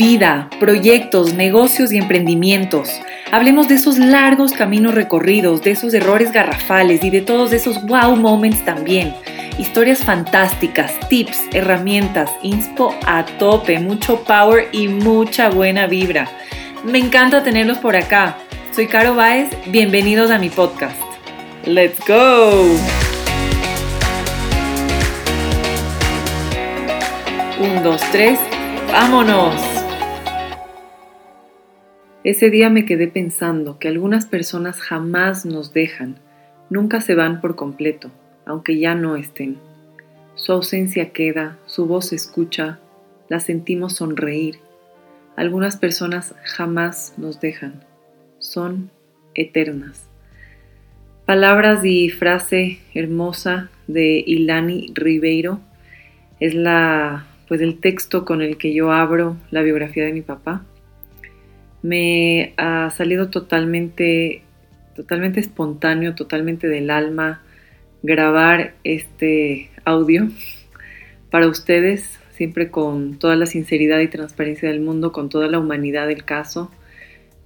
vida, proyectos, negocios y emprendimientos. Hablemos de esos largos caminos recorridos, de esos errores garrafales y de todos esos wow moments también. Historias fantásticas, tips, herramientas, inspo a tope, mucho power y mucha buena vibra. Me encanta tenerlos por acá. Soy Caro Baez, bienvenidos a mi podcast. ¡Let's go! Un, dos, tres, vámonos. Ese día me quedé pensando que algunas personas jamás nos dejan, nunca se van por completo, aunque ya no estén. Su ausencia queda, su voz se escucha, la sentimos sonreír. Algunas personas jamás nos dejan, son eternas. Palabras y frase hermosa de Ilani Ribeiro es la pues el texto con el que yo abro la biografía de mi papá. Me ha salido totalmente, totalmente espontáneo, totalmente del alma grabar este audio para ustedes, siempre con toda la sinceridad y transparencia del mundo, con toda la humanidad del caso.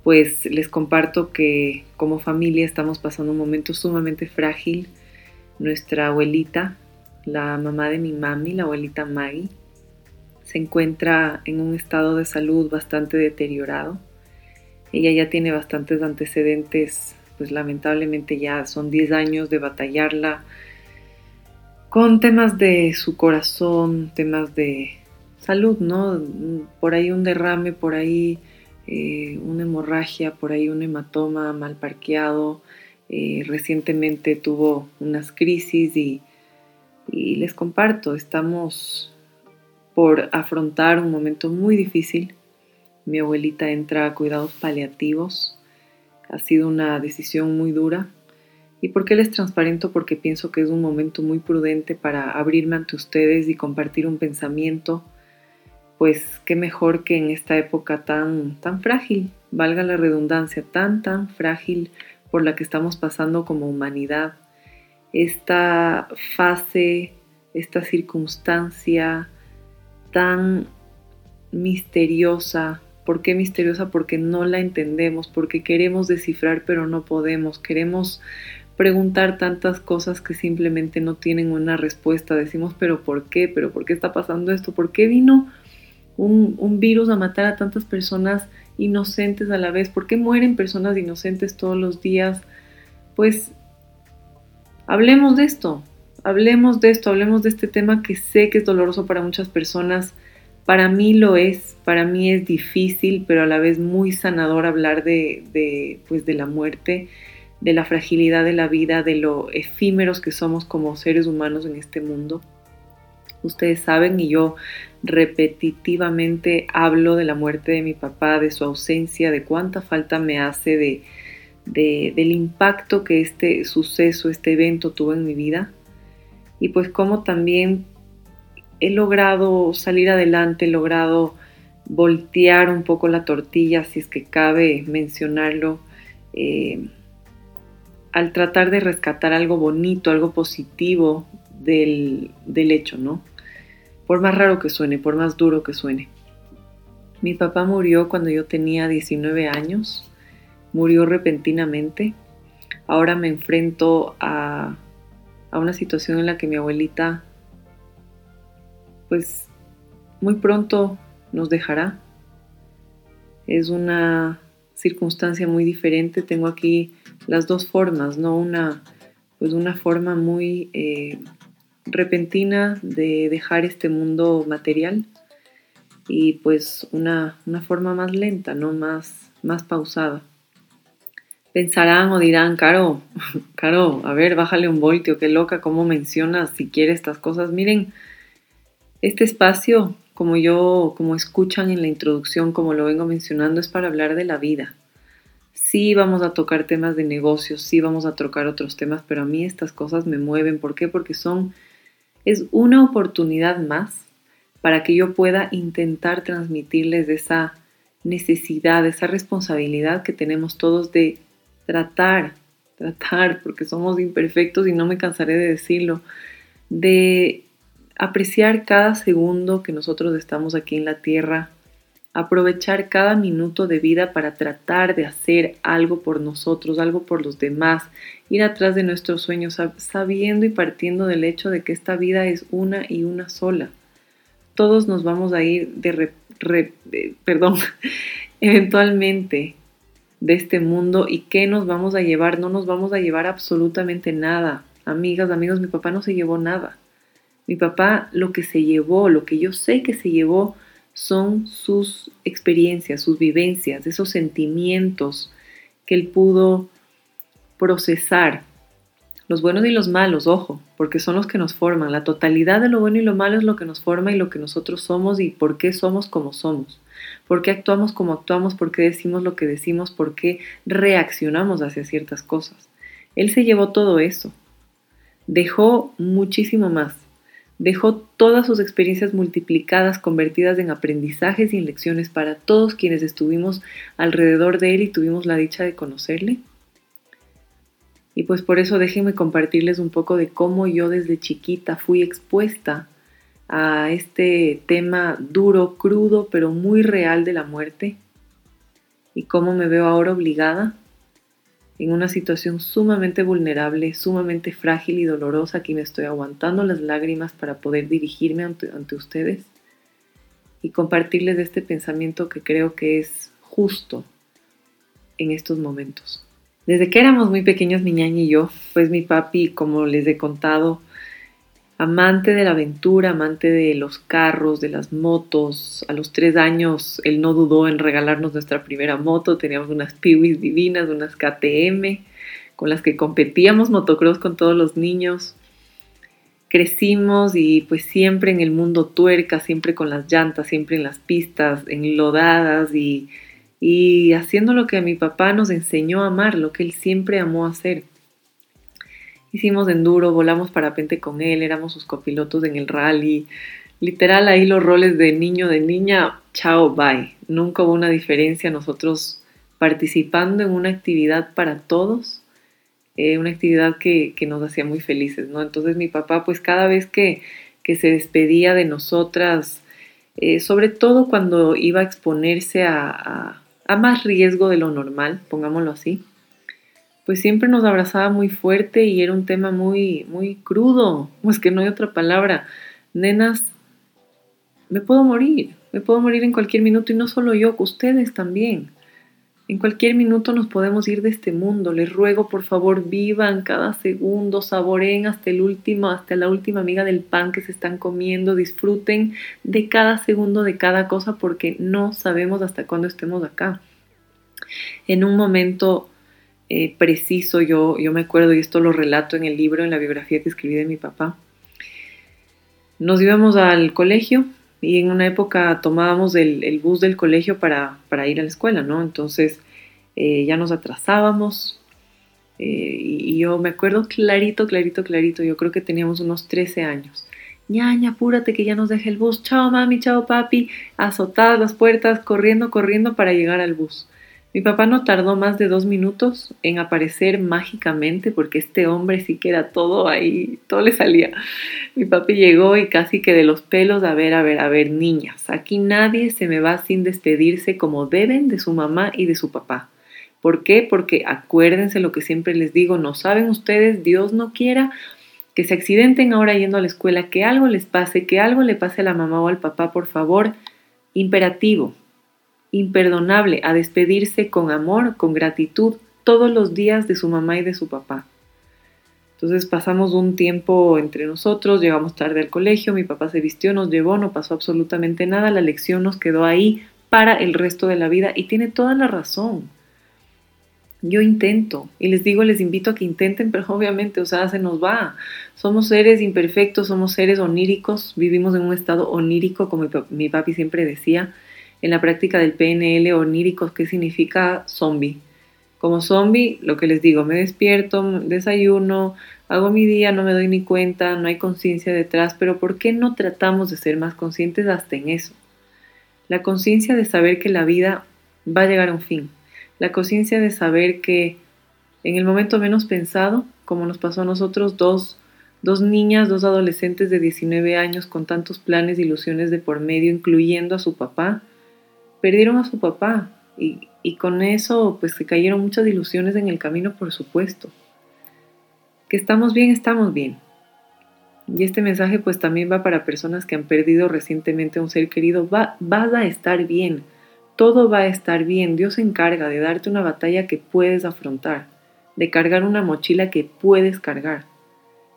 Pues les comparto que como familia estamos pasando un momento sumamente frágil. Nuestra abuelita, la mamá de mi mami, la abuelita Maggie, se encuentra en un estado de salud bastante deteriorado. Ella ya tiene bastantes antecedentes, pues lamentablemente ya son 10 años de batallarla con temas de su corazón, temas de salud, ¿no? Por ahí un derrame, por ahí eh, una hemorragia, por ahí un hematoma mal parqueado. Eh, recientemente tuvo unas crisis y, y les comparto, estamos por afrontar un momento muy difícil. Mi abuelita entra a cuidados paliativos. Ha sido una decisión muy dura. ¿Y por qué les transparento? Porque pienso que es un momento muy prudente para abrirme ante ustedes y compartir un pensamiento. Pues qué mejor que en esta época tan, tan frágil, valga la redundancia, tan, tan frágil por la que estamos pasando como humanidad. Esta fase, esta circunstancia, tan misteriosa. ¿Por qué misteriosa? Porque no la entendemos, porque queremos descifrar pero no podemos, queremos preguntar tantas cosas que simplemente no tienen una respuesta. Decimos, pero ¿por qué? ¿Pero por qué está pasando esto? ¿Por qué vino un, virus a matar a tantas personas inocentes a la vez? ¿Por qué mueren personas inocentes todos los días? Pues hablemos de esto, hablemos de esto, hablemos de este tema que sé que es doloroso para muchas personas. Para mí lo es, para mí es difícil, pero a la vez muy sanador hablar de, pues de la muerte, de la fragilidad de la vida, de lo efímeros que somos como seres humanos en este mundo. Ustedes saben y yo repetitivamente hablo de la muerte de mi papá, de su ausencia, de cuánta falta me hace de, del impacto que este suceso, este evento tuvo en mi vida y pues cómo también he logrado salir adelante, he logrado voltear un poco la tortilla, si es que cabe mencionarlo, eh, al tratar de rescatar algo bonito, algo positivo del, del hecho, ¿no? Por más raro que suene, por más duro que suene. Mi papá murió cuando yo tenía 19 años, murió repentinamente. Ahora me enfrento a a una situación en la que mi abuelita pues muy pronto nos dejará. Es una circunstancia muy diferente. Tengo aquí las dos formas, ¿no? Una, pues una forma muy eh, repentina de dejar este mundo material y pues una, una forma más lenta, ¿no? Más, más pausada pensarán o dirán, Caro, Caro, a ver, bájale un voltio, qué loca, cómo mencionas si quiere estas cosas. Miren, este espacio, como yo, como escuchan en la introducción, como lo vengo mencionando, es para hablar de la vida. Sí vamos a tocar temas de negocios, sí vamos a tocar otros temas, pero a mí estas cosas me mueven. ¿Por qué? Porque son, es una oportunidad más para que yo pueda intentar transmitirles esa necesidad, esa responsabilidad que tenemos todos de tratar, tratar, porque somos imperfectos y no me cansaré de decirlo, de apreciar cada segundo que nosotros estamos aquí en la tierra, aprovechar cada minuto de vida para tratar de hacer algo por nosotros, algo por los demás, ir atrás de nuestros sueños, sabiendo y partiendo del hecho de que esta vida es una y una sola. Todos nos vamos a ir de, perdón, eventualmente de este mundo y qué nos vamos a llevar, no nos vamos a llevar absolutamente nada. Amigas, amigos, mi papá no se llevó nada. Mi papá lo que se llevó, lo que yo sé que se llevó, son sus experiencias, sus vivencias, esos sentimientos que él pudo procesar. Los buenos y los malos, ojo, porque son los que nos forman. La totalidad de lo bueno y lo malo es lo que nos forma y lo que nosotros somos y por qué somos como somos. Por qué actuamos como actuamos, por qué decimos lo que decimos, por qué reaccionamos hacia ciertas cosas. Él se llevó todo eso. Dejó muchísimo más dejó todas sus experiencias multiplicadas, convertidas en aprendizajes y en lecciones para todos quienes estuvimos alrededor de él y tuvimos la dicha de conocerle. Y pues por eso déjenme compartirles un poco de cómo yo desde chiquita fui expuesta a este tema duro, crudo, pero muy real de la muerte y cómo me veo ahora obligada en una situación sumamente vulnerable, sumamente frágil y dolorosa. Aquí me estoy aguantando las lágrimas para poder dirigirme ante, ustedes y compartirles este pensamiento que creo que es justo en estos momentos. Desde que éramos muy pequeños, mi ñaña y yo, pues mi papi, como les he contado, amante de la aventura, amante de los carros, de las motos. A los tres años él no dudó en regalarnos nuestra primera moto. Teníamos unas Piwis divinas, unas KTM, con las que competíamos motocross con todos los niños. Crecimos y pues siempre en el mundo tuerca, siempre con las llantas, siempre en las pistas, enlodadas y, y haciendo lo que mi papá nos enseñó a amar, lo que él siempre amó hacer Hicimos enduro, volamos parapente con él, éramos sus copilotos en el rally. Literal, ahí los roles de niño, de niña, chao, bye. Nunca hubo una diferencia nosotros participando en una actividad para todos, eh, una actividad que, nos hacía muy felices, ¿no? Entonces mi papá, pues cada vez que, se despedía de nosotras, eh, sobre todo cuando iba a exponerse a más riesgo de lo normal, pongámoslo así, pues siempre nos abrazaba muy fuerte y era un tema muy, muy crudo, pues que no hay otra palabra. Nenas, me puedo morir, me puedo morir en cualquier minuto y no solo yo, ustedes también. En cualquier minuto nos podemos ir de este mundo. Les ruego, por favor, vivan cada segundo, saboreen hasta el último, hasta la última amiga del pan que se están comiendo, disfruten de cada segundo de cada cosa porque no sabemos hasta cuándo estemos acá. En un momento eh, preciso, yo, yo me acuerdo, y esto lo relato en el libro, en la biografía que escribí de mi papá. Nos íbamos al colegio y en una época tomábamos el, bus del colegio para, ir a la escuela, ¿no? Entonces eh, ya nos atrasábamos eh, y, yo me acuerdo clarito, clarito, clarito, yo creo que teníamos unos 13 años. ñaña, apúrate que ya nos deje el bus. Chao mami, chao papi. Azotadas las puertas, corriendo, corriendo para llegar al bus. Mi papá no tardó más de dos minutos en aparecer mágicamente porque este hombre sí que era todo ahí, todo le salía. Mi papi llegó y casi que de los pelos, a ver, a ver, a ver, niñas, aquí nadie se me va sin despedirse como deben de su mamá y de su papá. ¿Por qué? Porque acuérdense lo que siempre les digo, no saben ustedes, Dios no quiera que se accidenten ahora yendo a la escuela, que algo les pase, que algo le pase a la mamá o al papá, por favor, imperativo, imperdonable a despedirse con amor, con gratitud, todos los días de su mamá y de su papá. Entonces pasamos un tiempo entre nosotros, llegamos tarde al colegio, mi papá se vistió, nos llevó, no pasó absolutamente nada, la lección nos quedó ahí para el resto de la vida y tiene toda la razón. Yo intento y les digo, les invito a que intenten, pero obviamente, o sea, se nos va. Somos seres imperfectos, somos seres oníricos, vivimos en un estado onírico, como mi papi siempre decía, en la práctica del PNL oníricos, ¿qué significa zombie? Como zombie, lo que les digo, me despierto, desayuno, hago mi día, no me doy ni cuenta, no hay conciencia detrás, pero ¿por qué no tratamos de ser más conscientes hasta en eso? La conciencia de saber que la vida va a llegar a un fin. La conciencia de saber que en el momento menos pensado, como nos pasó a nosotros, dos, dos niñas, dos adolescentes de 19 años con tantos planes ilusiones de por medio, incluyendo a su papá, perdieron a su papá y, y con eso pues se cayeron muchas ilusiones en el camino, por supuesto. Que estamos bien, estamos bien. Y este mensaje pues también va para personas que han perdido recientemente a un ser querido. Va, vas a estar bien, todo va a estar bien. Dios se encarga de darte una batalla que puedes afrontar, de cargar una mochila que puedes cargar.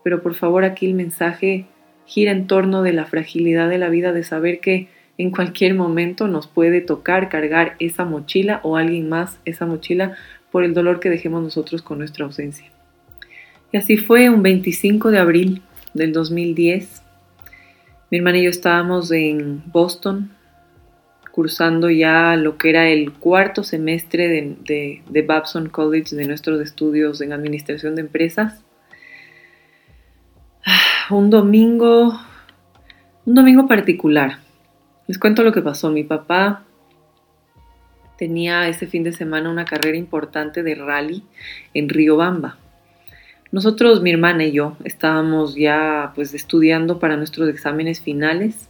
Pero por favor aquí el mensaje gira en torno de la fragilidad de la vida, de saber que en cualquier momento nos puede tocar cargar esa mochila o alguien más esa mochila por el dolor que dejemos nosotros con nuestra ausencia. Y así fue un 25 de abril del 2010. Mi hermana y yo estábamos en Boston cursando ya lo que era el cuarto semestre de, de, Babson College de nuestros estudios en administración de empresas. Ah, un domingo, un domingo particular. Les cuento lo que pasó. Mi papá tenía ese fin de semana una carrera importante de rally en Riobamba. Nosotros, mi hermana y yo, estábamos ya pues estudiando para nuestros exámenes finales,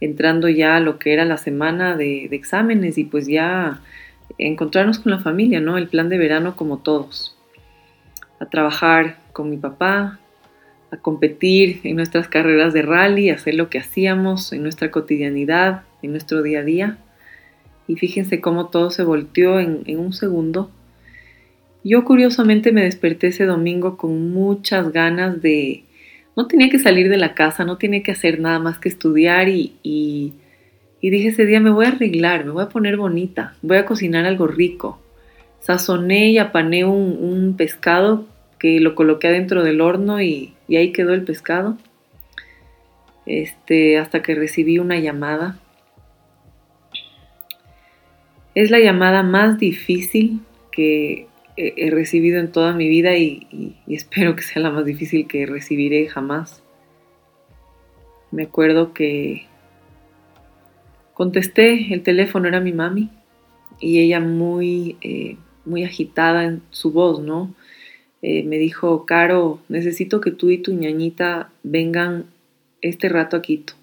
entrando ya a lo que era la semana de, de exámenes y pues ya encontrarnos con la familia, ¿no? El plan de verano como todos. A trabajar con mi papá, a competir en nuestras carreras de rally, a hacer lo que hacíamos en nuestra cotidianidad, en nuestro día a día. Y fíjense cómo todo se volteó en, un segundo. Yo curiosamente me desperté ese domingo con muchas ganas de... No tenía que salir de la casa, no tenía que hacer nada más que estudiar y, y, dije ese día me voy a arreglar, me voy a poner bonita, voy a cocinar algo rico. Sazoné y apané un pescado que lo coloqué adentro del horno y, ahí quedó el pescado. Este, hasta que recibí una llamada. Es la llamada más difícil que he recibido en toda mi vida y, espero que sea la más difícil que recibiré jamás. Me acuerdo que contesté, el teléfono era mi mami y ella muy, eh, muy agitada en su voz, ¿no? Eh, me dijo, Caro, necesito que tú y tu ñañita vengan este rato a Quito.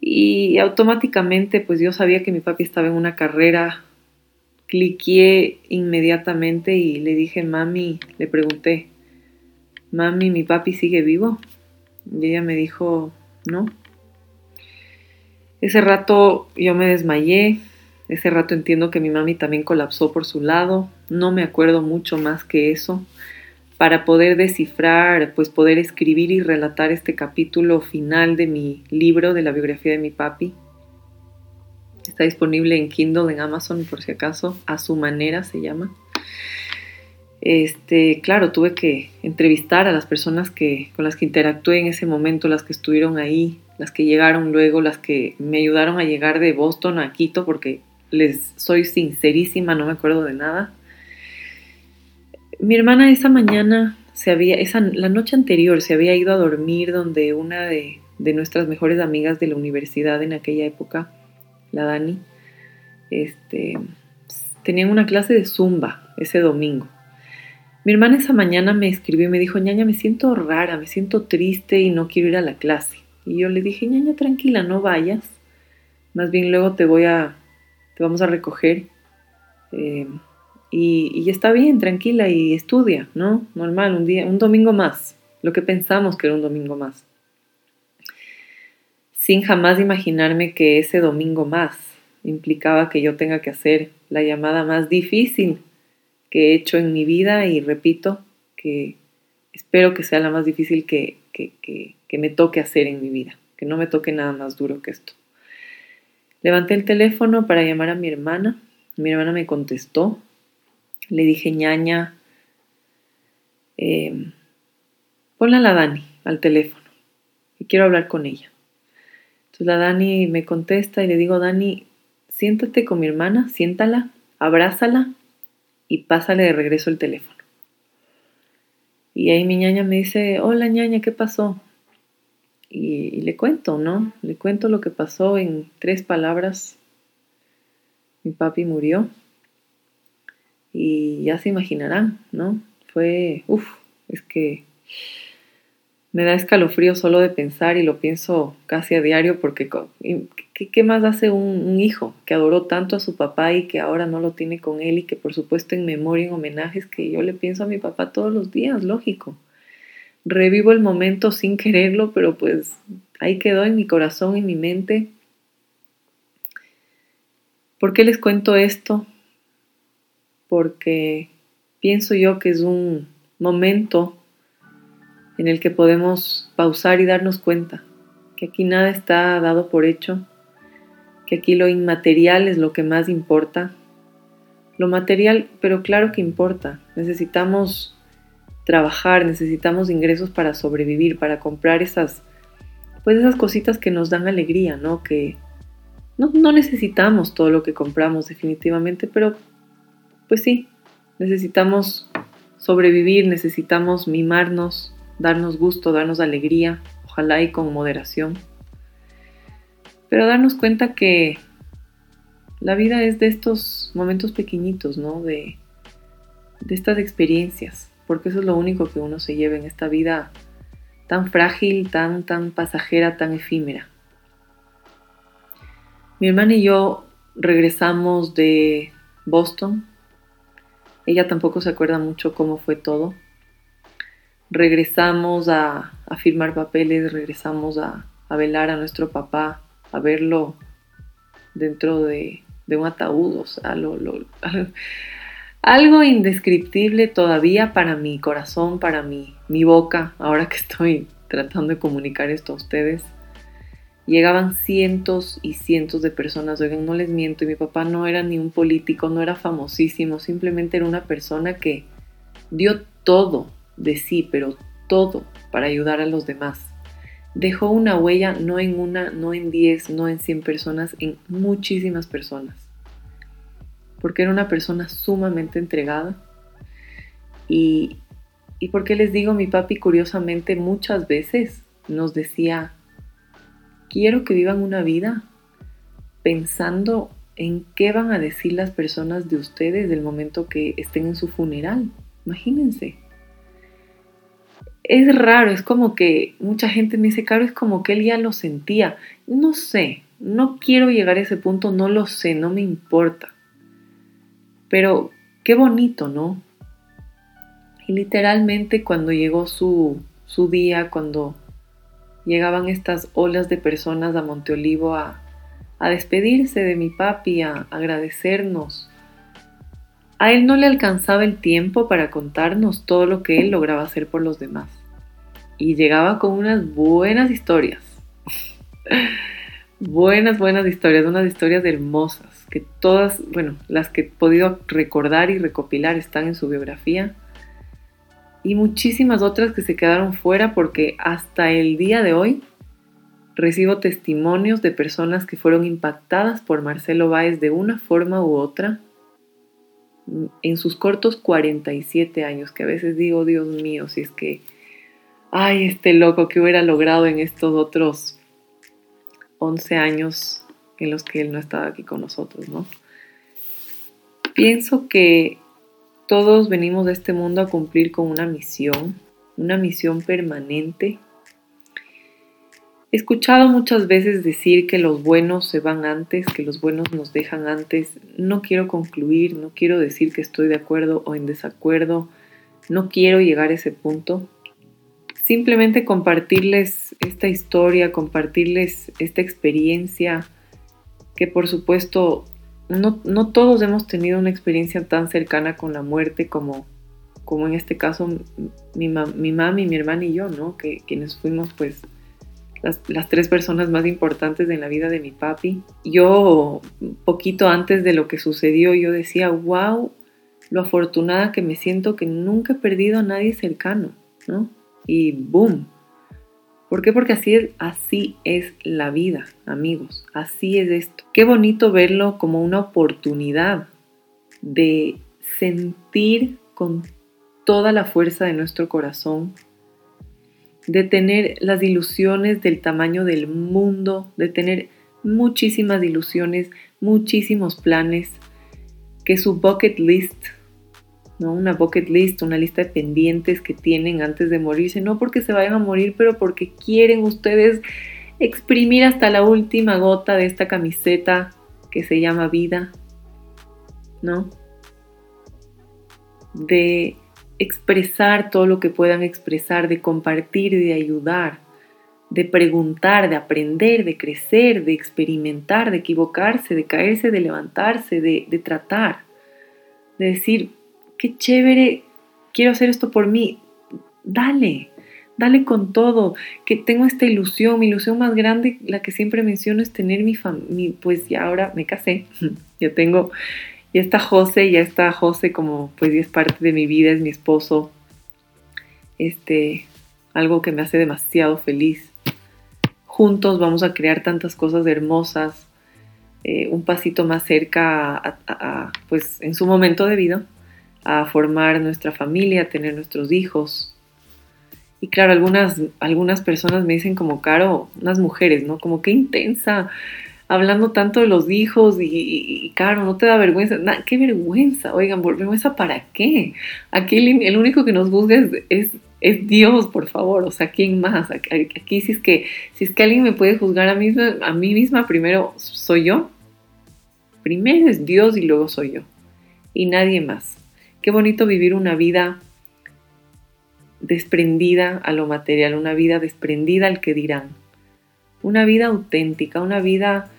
Y automáticamente, pues yo sabía que mi papi estaba en una carrera, cliqué inmediatamente y le dije, mami, le pregunté, mami, ¿mi papi sigue vivo? Y ella me dijo, no. Ese rato yo me desmayé, ese rato entiendo que mi mami también colapsó por su lado, no me acuerdo mucho más que eso. Para poder descifrar, pues poder escribir y relatar este capítulo final de mi libro de la biografía de mi papi. Está disponible en Kindle, en Amazon, por si acaso, a su manera se llama. Este, claro, tuve que entrevistar a las personas que, con las que interactué en ese momento, las que estuvieron ahí, las que llegaron luego, las que me ayudaron a llegar de Boston a Quito, porque les soy sincerísima, no me acuerdo de nada. Mi hermana esa mañana se había, esa, la noche anterior se había ido a dormir donde una de, nuestras mejores amigas de la universidad en aquella época, la Dani, este, tenían una clase de zumba ese domingo. Mi hermana esa mañana me escribió y me dijo, ñaña, me siento rara, me siento triste y no quiero ir a la clase. Y yo le dije, ñaña, tranquila, no vayas. Más bien luego te voy a, te vamos a recoger. Eh, y, está bien, tranquila y estudia, ¿no? Normal, un día, un domingo más, lo que pensamos que era un domingo más. Sin jamás imaginarme que ese domingo más implicaba que yo tenga que hacer la llamada más difícil que he hecho en mi vida y repito que espero que sea la más difícil que, que me toque hacer en mi vida, que no me toque nada más duro que esto. Levanté el teléfono para llamar a mi hermana. Mi hermana me contestó. Le dije, ñaña, eh, a la Dani al teléfono y quiero hablar con ella. Entonces la Dani me contesta y le digo, Dani, siéntate con mi hermana, siéntala, abrázala y pásale de regreso el teléfono. Y ahí mi ñaña me dice, hola ñaña, ¿qué pasó? Y, le cuento, ¿no? Le cuento lo que pasó en tres palabras. Mi papi murió. Y ya se imaginarán, ¿no? Fue, uff, es que Me da escalofrío solo de pensar y lo pienso casi a diario porque ¿qué, más hace un, hijo que adoró tanto a su papá y que ahora no lo tiene con él y que por supuesto en memoria, en homenajes, que yo le pienso a mi papá todos los días, lógico. Revivo el momento sin quererlo, pero pues ahí quedó en mi corazón, en mi mente. ¿Por qué les cuento esto? Porque pienso yo que es un momento en el que podemos pausar y darnos cuenta que aquí nada está dado por hecho, que aquí lo inmaterial es lo que más importa. Lo material, pero claro que importa. Necesitamos trabajar, necesitamos ingresos para sobrevivir, para comprar esas, pues esas cositas que nos dan alegría, ¿no? Que no, no necesitamos todo lo que compramos definitivamente, pero pues sí, necesitamos sobrevivir, necesitamos mimarnos, darnos gusto, darnos alegría, ojalá y con moderación. Pero darnos cuenta que la vida es de estos momentos pequeñitos, ¿no? De, de estas experiencias, porque eso es lo único que uno se lleva en esta vida tan frágil, tan, tan pasajera, tan efímera. Mi hermana y yo regresamos de Boston. Ella tampoco se acuerda mucho cómo fue todo regresamos a, firmar papeles, regresamos a, velar a nuestro papá, a verlo dentro de, un ataúd, o sea, algo indescriptible todavía para mi corazón, para mi, mi boca, ahora que estoy tratando de comunicar esto a ustedes. Llegaban cientos y cientos de personas, oigan, no les miento, y mi papá no era ni un político, no era famosísimo, simplemente era una persona que dio todo de sí, pero todo para ayudar a los demás. Dejó una huella no en una, no en diez, no en cien personas, en muchísimas personas. Porque era una persona sumamente entregada. Y, y porque les digo, mi papi curiosamente muchas veces nos decía, quiero que vivan una vida pensando en qué van a decir las personas de ustedes del momento que estén en su funeral. Imagínense es raro, es como que mucha gente me dice, Caro, es como que él ya lo sentía. No sé, no quiero llegar a ese punto, no lo sé, no me importa. Pero qué bonito, ¿no? Y literalmente cuando llegó su, su día, cuando llegaban estas olas de personas a Monteolivo a, a despedirse de mi papi, a agradecernos, a él no le alcanzaba el tiempo para contarnos todo lo que él lograba hacer por los demás y llegaba con unas buenas historias. buenas, buenas historias, unas historias hermosas, que todas, bueno, las que he podido recordar y recopilar están en su biografía. Y muchísimas otras que se quedaron fuera porque hasta el día de hoy recibo testimonios de personas que fueron impactadas por Marcelo Báez de una forma u otra en sus cortos 47 años, que a veces digo, Dios mío, si es que ay, este loco que hubiera logrado en estos otros 11 años en los que él no estaba aquí con nosotros, ¿no? Pienso que todos venimos de este mundo a cumplir con una misión, una misión permanente. He escuchado muchas veces decir que los buenos se van antes, que los buenos nos dejan antes. No quiero concluir, no quiero decir que estoy de acuerdo o en desacuerdo, no quiero llegar a ese punto simplemente compartirles esta historia, compartirles esta experiencia, que por supuesto no, todos hemos tenido una experiencia tan cercana con la muerte como, como en este caso mi, mi mami, mi hermana y yo, ¿no? Que quienes fuimos pues las, las, tres personas más importantes en la vida de mi papi. Yo, poquito antes de lo que sucedió, yo decía, wow, lo afortunada que me siento que nunca he perdido a nadie cercano, ¿no? y boom. ¿Por qué? Porque así es, así es la vida, amigos. Así es esto. Qué bonito verlo como una oportunidad de sentir con toda la fuerza de nuestro corazón, de tener las ilusiones del tamaño del mundo, de tener muchísimas ilusiones, muchísimos planes, que su bucket list ¿no? Una bucket list, una lista de pendientes que tienen antes de morirse, no porque se vayan a morir, pero porque quieren ustedes exprimir hasta la última gota de esta camiseta que se llama vida, ¿no? De expresar todo lo que puedan expresar, de compartir, de ayudar, de preguntar, de aprender, de crecer, de experimentar, de equivocarse, de caerse, de levantarse, de, de tratar, de decir, qué chévere, quiero hacer esto por mí, dale, dale con todo, que tengo esta ilusión, mi ilusión más grande, la que siempre menciono es tener mi familia, pues ya ahora me casé, ya tengo, ya está José, ya está José como pues es parte de mi vida, es mi esposo, este, algo que me hace demasiado feliz. Juntos vamos a crear tantas cosas hermosas, eh, un pasito más cerca pues en su momento de vida, a formar nuestra familia, a tener nuestros hijos, y claro, algunas, algunas personas me dicen como, Caro, unas mujeres, ¿no? Como qué intensa, hablando tanto de los hijos y, Caro, ¿no te da vergüenza? ¿Qué vergüenza? Oigan, ¿vergüenza para qué? Aquí el, único que nos juzga es, es, Dios, por favor. O sea, ¿quién más? Aquí, si, es que, si es que alguien me puede juzgar a mí, a mí misma, primero soy yo. Primero es Dios y luego soy yo. Y nadie más. Qué bonito vivir una vida desprendida a lo material, una vida desprendida al que dirán, una vida auténtica, una vida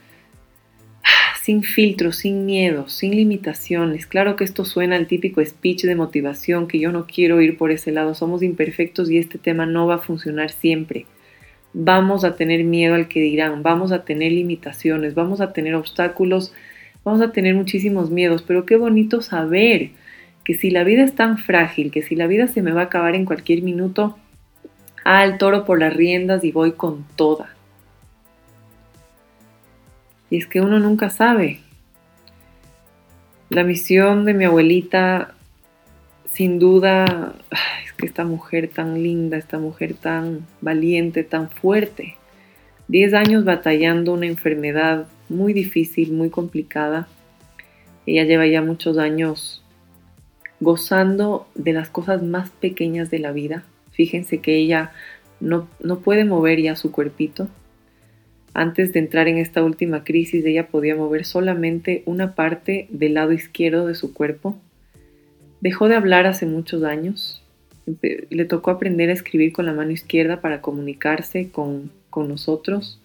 sin filtros, sin miedos, sin limitaciones. Claro que esto suena al típico speech de motivación, que yo no quiero ir por ese lado, somos imperfectos y este tema no va a funcionar siempre. Vamos a tener miedo al que dirán, vamos a tener limitaciones, vamos a tener obstáculos, vamos a tener muchísimos miedos, pero qué bonito saber que si la vida es tan frágil, que si la vida se me va a acabar en cualquier minuto, al toro por las riendas y voy con toda. Y es que uno nunca sabe. La misión de mi abuelita, sin duda, es que esta mujer tan linda, esta mujer tan valiente, tan fuerte, Diez años batallando una enfermedad muy difícil, muy complicada. Ella lleva ya muchos años gozando de las cosas más pequeñas de la vida. Fíjense que ella no, no puede mover ya su cuerpito. Antes de entrar en esta última crisis, ella podía mover solamente una parte del lado izquierdo de su cuerpo. Dejó de hablar hace muchos años. Le tocó aprender a escribir con la mano izquierda para comunicarse con, con nosotros,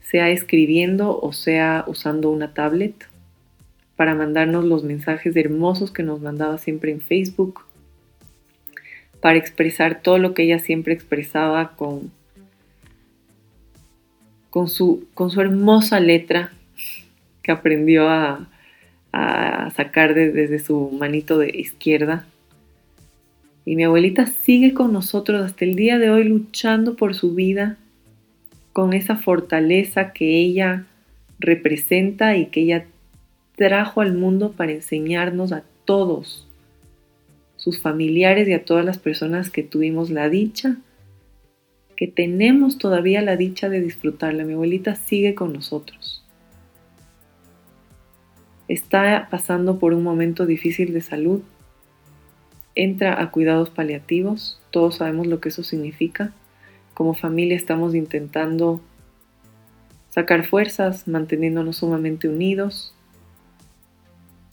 sea escribiendo o sea usando una tablet para mandarnos los mensajes hermosos que nos mandaba siempre en Facebook, para expresar todo lo que ella siempre expresaba con, con, su, con su hermosa letra que aprendió a, sacar desde su manito de izquierda. Y mi abuelita sigue con nosotros hasta el día de hoy luchando por su vida con esa fortaleza que ella representa y que ella trajo al mundo para enseñarnos a todos, sus familiares y a todas las personas que tuvimos la dicha, que tenemos todavía la dicha de disfrutarla. Mi abuelita sigue con nosotros. Está pasando por un momento difícil de salud. Entra a cuidados paliativos. Todos sabemos lo que eso significa. Como familia estamos intentando sacar fuerzas, manteniéndonos sumamente unidos,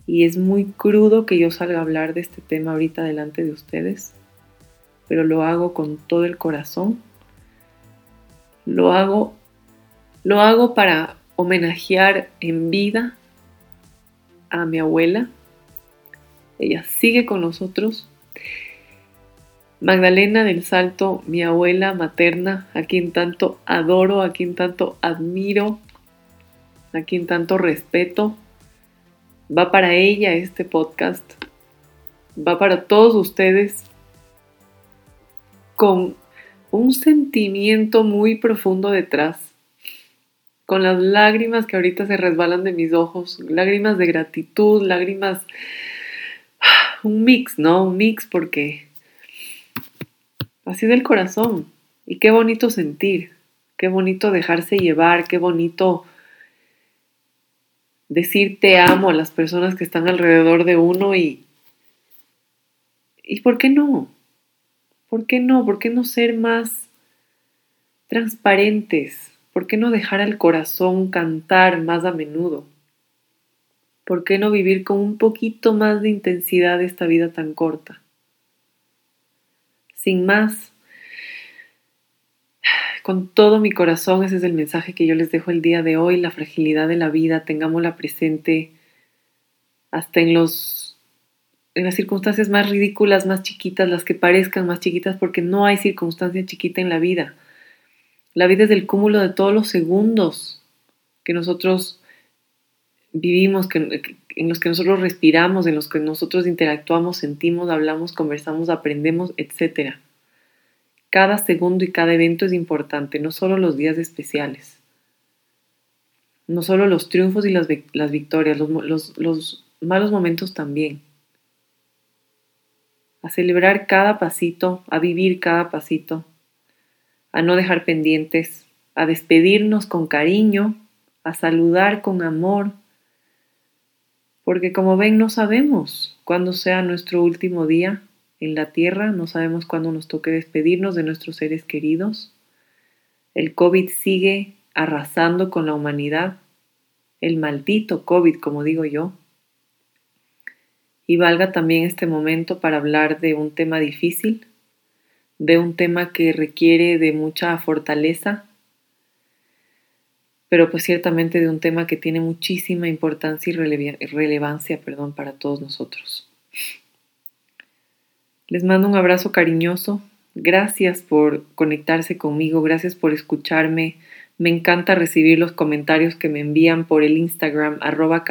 y es muy crudo que yo salga a hablar de este tema ahorita delante de ustedes, pero lo hago con todo el corazón. Lo hago lo hago para homenajear en vida a mi abuela. Ella sigue con nosotros. Magdalena del Salto, mi abuela materna, a quien tanto adoro, a quien tanto admiro, a quien tanto respeto, Va para ella este podcast. Va para todos ustedes con un sentimiento muy profundo detrás. Con las lágrimas que ahorita se resbalan de mis ojos. Lágrimas de gratitud, lágrimas... Un mix, ¿no? Un mix porque así del corazón. Y qué bonito sentir, qué bonito dejarse llevar, qué bonito decir te amo a las personas que están alrededor de uno y, ¿Y por qué no? ¿Por qué no? ¿Por qué no ser más transparentes? ¿Por qué no dejar al corazón cantar más a menudo? ¿Por qué no vivir con un poquito más de intensidad esta vida tan corta? Sin más, con todo mi corazón, ese es el mensaje que yo les dejo el día de hoy, la fragilidad de la vida, tengámosla presente hasta en los en las circunstancias más ridículas, más chiquitas, las que parezcan más chiquitas, porque no hay circunstancia chiquita en la vida. La vida es el cúmulo de todos los segundos que nosotros vivimos, que, en los que nosotros respiramos, en los que nosotros interactuamos, sentimos, hablamos, conversamos, aprendemos, etc. Cada segundo y cada evento es importante, no solo los días especiales, no solo los triunfos y las, victorias, los, los malos momentos también. A celebrar cada pasito, a vivir cada pasito, a no dejar pendientes, a despedirnos con cariño, a saludar con amor, porque como ven no sabemos cuándo sea nuestro último día en la tierra, no sabemos cuándo nos toque despedirnos de nuestros seres queridos. El COVID sigue arrasando con la humanidad, el maldito COVID, como digo yo. Y valga también este momento para hablar de un tema difícil, de un tema que requiere de mucha fortaleza, pero pues ciertamente de un tema que tiene muchísima importancia y relevancia perdón, para todos nosotros. Les mando un abrazo cariñoso. Gracias por conectarse conmigo, gracias por escucharme. Me encanta recibir los comentarios que me envían por el Instagram arroba.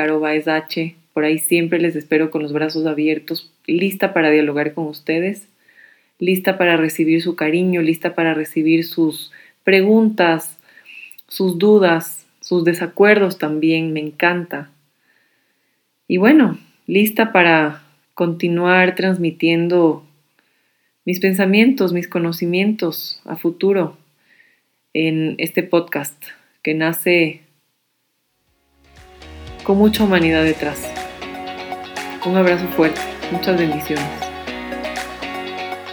Por ahí siempre les espero con los brazos abiertos, lista para dialogar con ustedes lista para recibir su cariño, lista para recibir sus preguntas, sus dudas, sus desacuerdos también, me encanta. Y bueno, lista para continuar transmitiendo mis pensamientos, mis conocimientos a futuro en este podcast que nace con mucha humanidad detrás. Un abrazo fuerte, muchas bendiciones.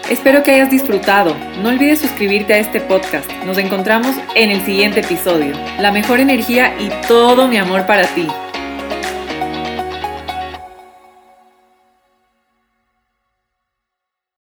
Espero que hayas disfrutado. No olvides suscribirte a este podcast. Nos encontramos en el siguiente episodio. La mejor energía y todo mi amor para ti.